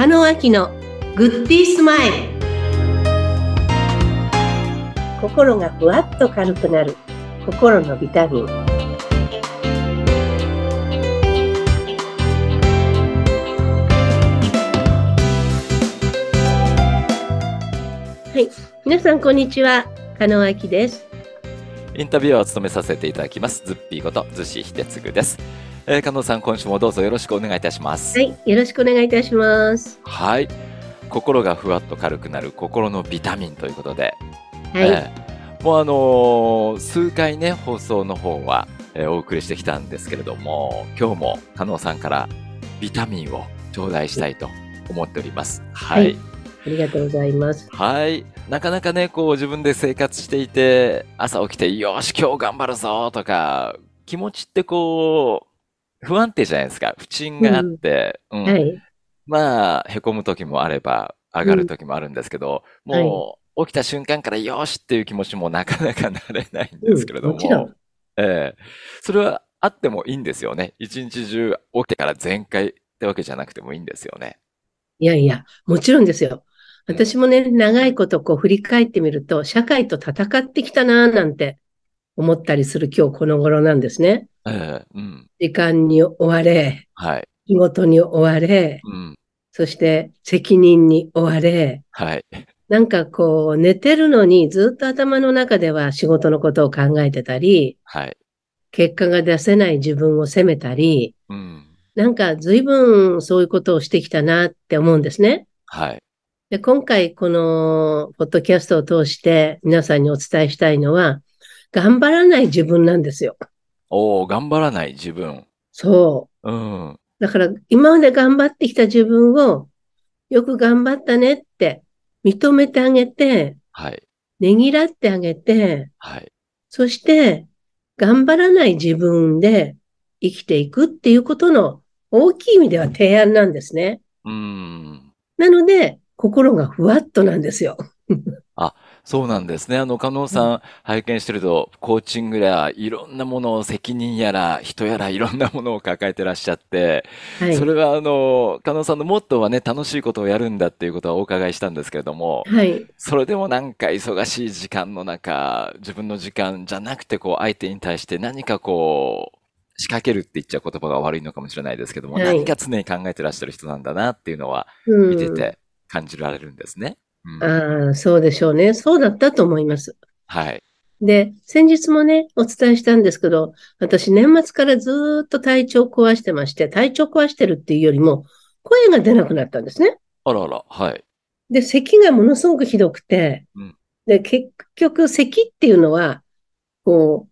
中野明のグッディースマイル。心がふわっと軽くなる。心のビタミン。はい。皆さんこんにちは。加納明です。インタビューを務めさせていただきますズッピーこと逗子秀次ですえー、加納さん、今週もどうぞよろしくお願いいたします。はい、よろしくお願いいたします。はい。心がふわっと軽くなる心のビタミンということで。はい。えー、もうあのー、数回ね、放送の方は、えー、お送りしてきたんですけれども、今日も加納さんからビタミンを頂戴したいと思っております。はい、はいありがとうございます。はい。なかなかね、こう自分で生活していて、朝起きて、よし、今日頑張るぞとか、気持ちってこう、不安定じゃないですか。不沈があって、うん、はい、まあ、凹む時もあれば、上がる時もあるんですけど、うん、もう、起きた瞬間からよしっていう気持ちもなかなかなれないんですけれども、うん、ええー、それはあってもいいんですよね。一日中起きてから全開ってわけじゃなくてもいいんですよね。いやいや、もちろんですよ。私もね、長いことこう振り返ってみると、社会と戦ってきたなぁなんて思ったりする今日この頃なんですね。えーうん、時間に追われ、はい、仕事に追われ、うん、そして責任に追われ、はい、なんかこう寝てるのにずっと頭の中では仕事のことを考えてたり、はい、結果が出せない自分を責めたり、うん、なんか随分そういうことをしてきたなって思うんですね。はい。で今回このポッドキャストを通して皆さんにお伝えしたいのは、頑張らない自分なんですよ。おお、頑張らない自分。そう。うん。だから、今まで頑張ってきた自分を、よく頑張ったねって認めてあげて、はい。ねぎらってあげて、はい。そして、頑張らない自分で生きていくっていうことの大きい意味では提案なんですね。うん。なので、心がふわっとなんですよ。あ、そうなんですね。あの、加納さん拝見してると、コーチングやいろんなものを責任やら人やらいろんなものを抱えてらっしゃって、はい、それはあの、加納さんのモットーはね、楽しいことをやるんだっていうことはお伺いしたんですけれども、はい、それでもなんか忙しい時間の中、自分の時間じゃなくて、こう、相手に対して何かこう、仕掛けるって言っちゃ言葉が悪いのかもしれないですけども、はい、何か常に考えてらっしゃる人なんだなっていうのは見てて感じられるんですね。ああ、そうでしょうね。そうだったと思います。はい。で、先日もね、お伝えしたんですけど、私年末からずっと体調壊してまして、体調壊してるっていうよりも、声が出なくなったんですね。あらあら、はい。で、咳がものすごくひどくて、うん、で、結局、咳っていうのは、こう、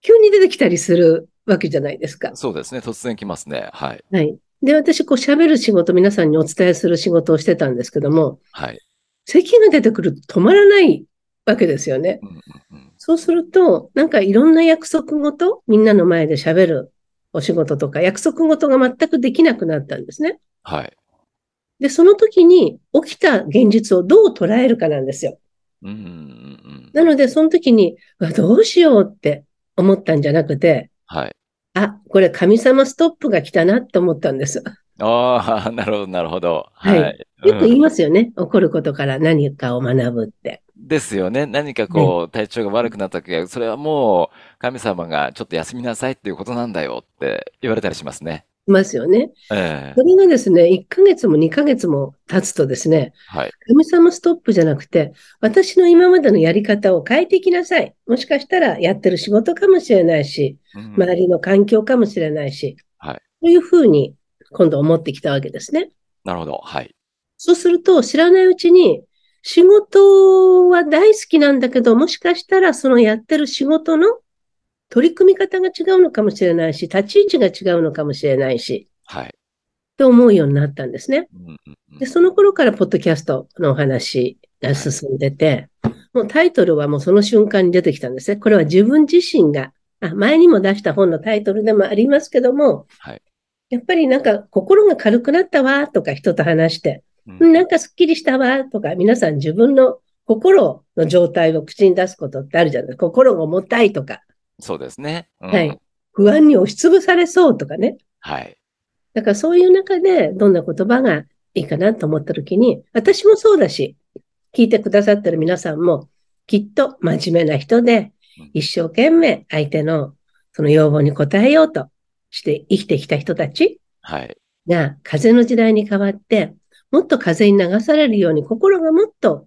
急に出てきたりするわけじゃないですか。そうですね。突然来ますね。はい。はい。で、私、こう喋る仕事、皆さんにお伝えする仕事をしてたんですけども、はい。咳が出てくると止まらないわけですよね。そうすると、なんかいろんな約束事、みんなの前で喋るお仕事とか、約束事が全くできなくなったんですね。はい。で、その時に起きた現実をどう捉えるかなんですよ。うんうんうん、なので、その時に、どうしようって思ったんじゃなくて、はい。あ、これ神様ストップが来たなって思ったんです。ああ、なるほど、なるほど。はい。はい、よく言いますよね、うん。起こることから何かを学ぶって。ですよね。何かこう、体調が悪くなった時は、それはもう、神様がちょっと休みなさいっていうことなんだよって言われたりしますね。いますよね。えー、それがですね、1ヶ月も2ヶ月も経つとですね、はい、神様ストップじゃなくて、私の今までのやり方を変えていきなさい。もしかしたらやってる仕事かもしれないし、うん、周りの環境かもしれないし、はい、そういうふうに今度思ってきたわけですね。なるほど。はい。そうすると、知らないうちに、仕事は大好きなんだけど、もしかしたらそのやってる仕事の取り組み方が違うのかもしれないし、立ち位置が違うのかもしれないし、はい。と思うようになったんですね。で、その頃からポッドキャストのお話が進んでて、もうタイトルはもうその瞬間に出てきたんですね。これは自分自身が、あ前にも出した本のタイトルでもありますけども、はい、やっぱりなんか心が軽くなったわとか人と話して、うん、なんかすっきりしたわとか皆さん自分の心の状態を口に出すことってあるじゃないですか。心が重たいとか。そうですね。うん、はい。不安に押しつぶされそうとかね。はい。だからそういう中でどんな言葉がいいかなと思った時に、私もそうだし、聞いてくださってる皆さんも、きっと真面目な人で、一生懸命相手のその要望に応えようとして生きてきた人たちが風の時代に変わって、もっと風に流されるように心がもっと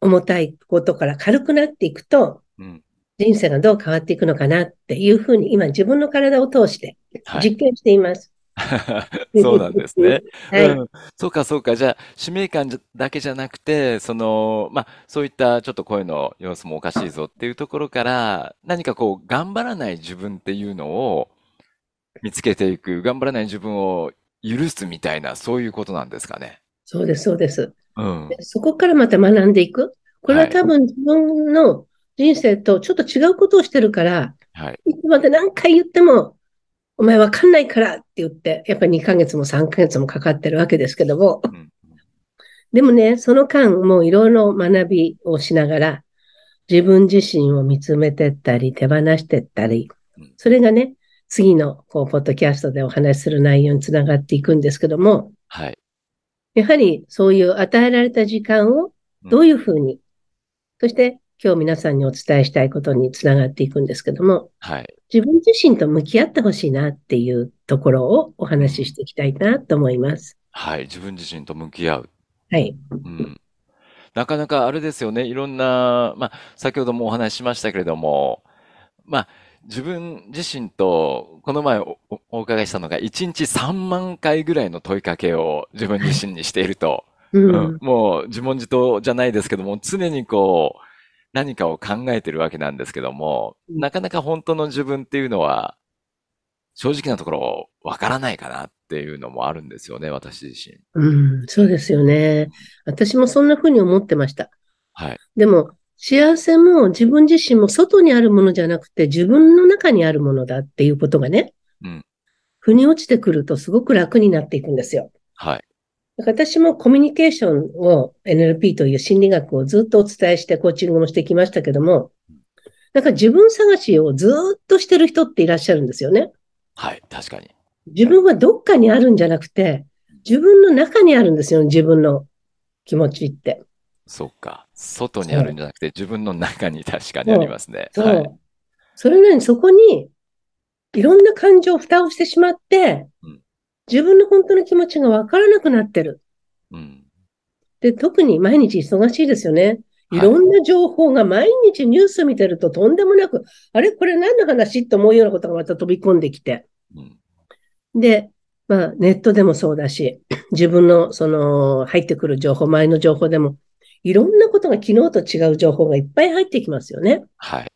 重たいことから軽くなっていくと、人生がどう変わっていくのかなっていうふうに今自分の体を通して実験しています。はい、そうなんですね。はい、うん。そうか、そうか。じゃあ、使命感だけじゃなくて、その、まあ、そういったちょっと声の様子もおかしいぞっていうところから、何かこう、頑張らない自分っていうのを見つけていく、頑張らない自分を許すみたいな、そういうことなんですかね。そうです、そうです。うん。そこからまた学んでいく。これは多分自分の人生とちょっと違うことをしてるから、はい。いつまで何回言っても、お前わかんないからって言って、やっぱり2ヶ月も3ヶ月もかかってるわけですけども。うん、でもね、その間、もういろいろ学びをしながら、自分自身を見つめてったり、手放してったり、それがね、次の、こう、ポッドキャストでお話しする内容につながっていくんですけども、はい。やはり、そういう与えられた時間を、どういうふうに、うん、そして、今日皆さんにお伝えしたいことにつながっていくんですけども、はい。自分自身と向き合ってほしいなっていうところをお話ししていきたいなと思います。はい。自分自身と向き合う。はい。うん。なかなかあれですよね。いろんな、まあ、先ほどもお話ししましたけれども、まあ、自分自身と、この前おお伺いしたのが、1日3万回ぐらいの問いかけを自分自身にしていると。うん、うん、もう自問自答じゃないですけども、常にこう、何かを考えてるわけなんですけども、なかなか本当の自分っていうのは、正直なところわからないかなっていうのもあるんですよね、私自身。うん、そうですよね。私もそんな風に思ってました。はい。でも、幸せも自分自身も外にあるものじゃなくて自分の中にあるものだっていうことがね、うん。腑に落ちてくるとすごく楽になっていくんですよ。はい。私もコミュニケーションを NLP という心理学をずっとお伝えしてコーチングもしてきましたけども、なんか自分探しをずっとしてる人っていらっしゃるんですよね。はい、確かに。自分はどっかにあるんじゃなくて、自分の中にあるんですよ、自分の気持ちって。そうか。外にあるんじゃなくて、自分の中に 確かにありますね。そう。はい、それなのに、そこに、いろんな感情を蓋をしてしまって、うん、自分の本当の気持ちがわからなくなってる。うん、で、特に毎日忙しいですよね。いろんな情報が毎日ニュース見てるととんでもなく、あれ？これ何の話？と思うようなことがまた飛び込んできて。うん、で、まあ、ネットでもそうだし、自分のその入ってくる情報、前の情報でも、いろんなことが昨日と違う情報がいっぱい入ってきますよね。はい。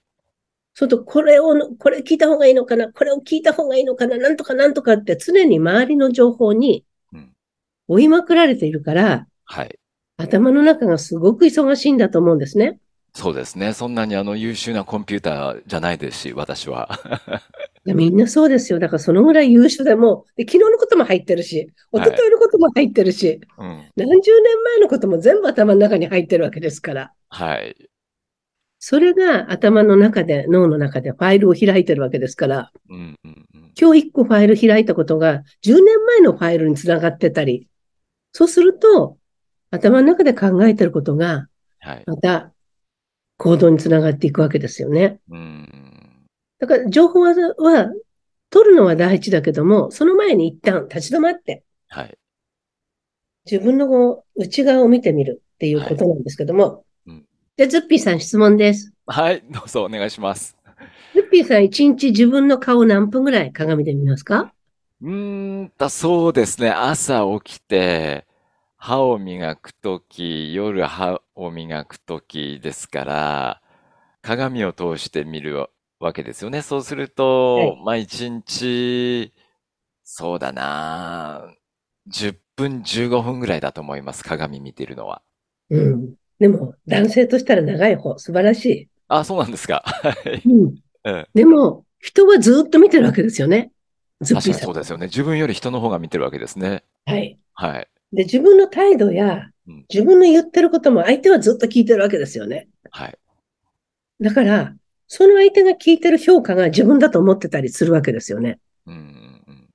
そうと、これを、これ聞いた方がいいのかなこれを聞いた方がいいのかななんとかなんとかって常に周りの情報に追いまくられているから、はい。頭の中がすごく忙しいんだと思うんですね。そうですね。そんなにあの優秀なコンピューターじゃないですし、私は。みんなそうですよ。だからそのぐらい優秀でも、で昨日のことも入ってるし、一昨日のことも入ってるし、はいうん、何十年前のことも全部頭の中に入ってるわけですから。はい。それが頭の中で、脳の中でファイルを開いてるわけですから、うんうんうん、今日一個ファイル開いたことが10年前のファイルにつながってたり、そうすると、頭の中で考えてることが、また行動につながっていくわけですよね。うんだから情報は、は取るのは第一だけども、その前に一旦立ち止まって、はい。自分の内側を見てみるっていうことなんですけども、はいうん、じゃあ、ズッピーさん質問です。はい、どうぞお願いします。ズッピーさん一日自分の顔何分ぐらい鏡で見ますか？うーんと、そうですね。朝起きて、歯を磨くとき、夜歯を磨くときですから、鏡を通して見るわけですよね。そうすると、はい、まあ一日、そうだな、10分、15分ぐらいだと思います。鏡見てるのは。うん。でも、男性としたら長い方、素晴らしい。あ、そうなんですか。はい。うん。うん、でも、人はずっと見てるわけですよね。確かにそうですよね。自分より人の方が見てるわけですね。はい。はい。で、自分の態度や、自分の言ってることも相手はずっと聞いてるわけですよね。はい。だから、その相手が聞いてる評価が自分だと思ってたりするわけですよね。うん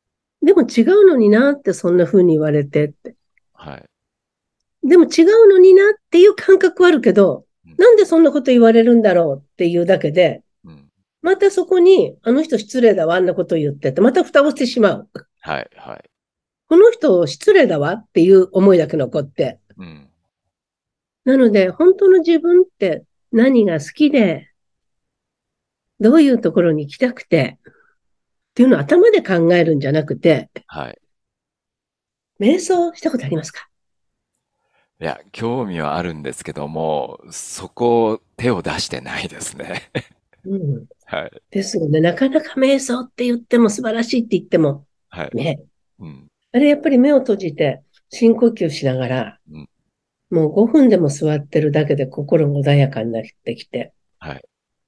でも違うのになってそんな風に言われてって。はい。でも違うのになっていう感覚はあるけど、うん、なんでそんなこと言われるんだろうっていうだけで、うん、またそこに、あの人失礼だわ、あんなこと言ってって、また蓋をしてしまう。はい、はい。この人失礼だわっていう思いだけ残って。うん、なので、本当の自分って何が好きで、どういうところに行きたくて、っていうのを頭で考えるんじゃなくて、はい。瞑想したことありますか？いや、興味はあるんですけども、そこを手を出してないですね。うん。はい。ですよね。なかなか瞑想って言っても素晴らしいって言っても、はい。ね。うん。あれやっぱり目を閉じて深呼吸しながら、うん、もう5分でも座ってるだけで心が穏やかになってきて、はい。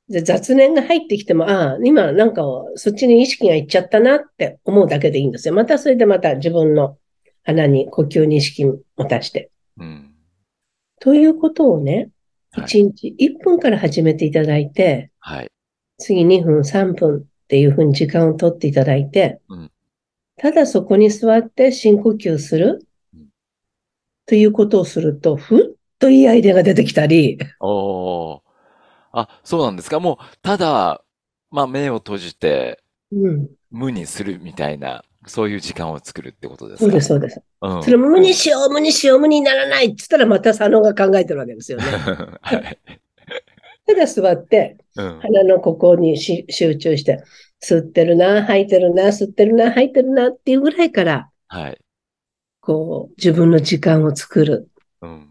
で、雑念が入ってきても、ああ、今なんかそっちに意識がいっちゃったなって思うだけでいいんですよ。またそれでまた自分の鼻に呼吸に意識を持たして。うん。ということをね、1日1分から始めていただいて、はい。次2分、3分っていうふうに時間をとっていただいて、うん、ただそこに座って深呼吸する、うん、ということをすると、ふっといいアイデアが出てきたり。おあ、そうなんですか？もう、ただ、まあ、目を閉じて、うん、無にするみたいな、そういう時間を作るってことですかそうです、そうです。うん、それも無にしよう、無にしよう、無にならないって言ったら、また佐野が考えてるわけですよね。はい。ただ座って、うん、鼻のここに集中して、吸ってるな、吐いてるな、吸ってるな、吐いてるなっていうぐらいから、はい。こう、自分の時間を作る。うん。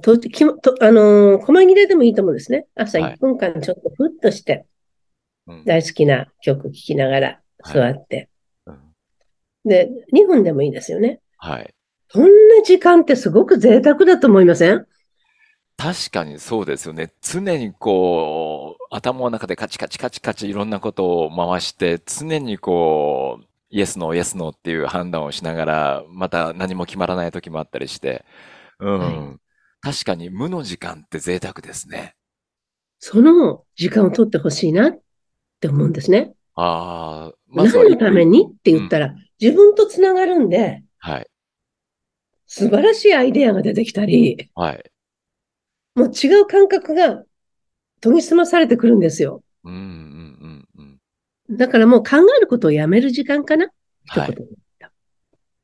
と、きとあのー、細切れでもいいと思うんですね。朝1分間ちょっとふっとして、はい、大好きな曲聴きながら座って、はいうん、で、2分でもいいですよね。はい。そんな時間ってすごく贅沢だと思いません？確かにそうですよね。常にこう、頭の中でカチカチカチカチいろんなことを回して、常にこう、イエスノー、イエスノーっていう判断をしながら、また何も決まらない時もあったりして、うん。はい、確かに無の時間って贅沢ですね。その時間を取ってほしいなって思うんですね。ああ、まずは。何のために？って言ったら、うん、自分とつながるんで、はい。素晴らしいアイデアが出てきたり、はい。もう違う感覚が研ぎ澄まされてくるんですよ。うんうんうんうん。だからもう考えることをやめる時間かな？はい。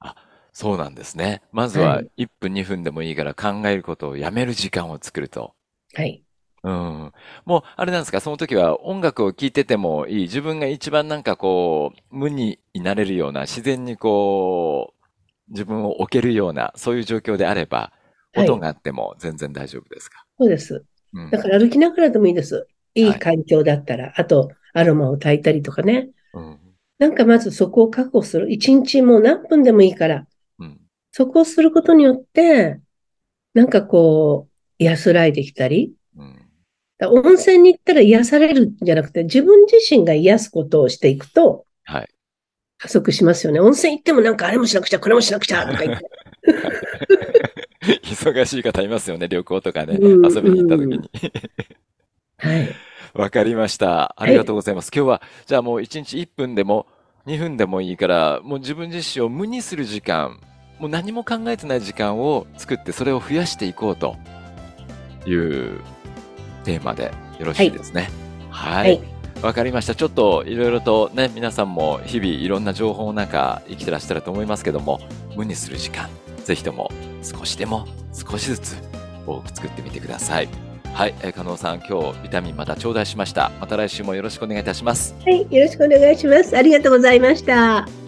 あ、そうなんですね。まずは1分2分でもいいから考えることをやめる時間を作ると。はい。うん。もう、あれなんですか、その時は音楽を聴いててもいい。自分が一番なんかこう、無になれるような、自然にこう、自分を置けるような、そういう状況であれば、音があっても全然大丈夫ですか、そうです。だから歩きながらでもいいです。いい環境だったら、はい、あと、アロマを炊いたりとかね。うん、なんかまずそこを確保する。一日もう何分でもいいから、うん、そこをすることによって、なんかこう、安らいできたり、うん、温泉に行ったら癒されるんじゃなくて、自分自身が癒すことをしていくと、はい。加速しますよね。温泉行ってもなんかあれもしなくちゃ、これもしなくちゃ、とか言って。忙しい方いますよね、旅行とかね、遊びに行った時に。はい。わかりました。ありがとうございます。はい、今日は、じゃあもう1日1分でも2分でもいいから、もう自分自身を無にする時間、もう何も考えてない時間を作って、それを増やしていこうというテーマでよろしいですね。はい。わ、はい、かりました。ちょっといろいろとね、皆さんも日々いろんな情報の中生きてらっしゃると思いますけども、無にする時間、ぜひとも少しでも少しずつ多く作ってみてください。はい、えー、加納さん、今日ビタミンまた頂戴しました。また来週もよろしくお願いいたします。はい、よろしくお願いします。ありがとうございました。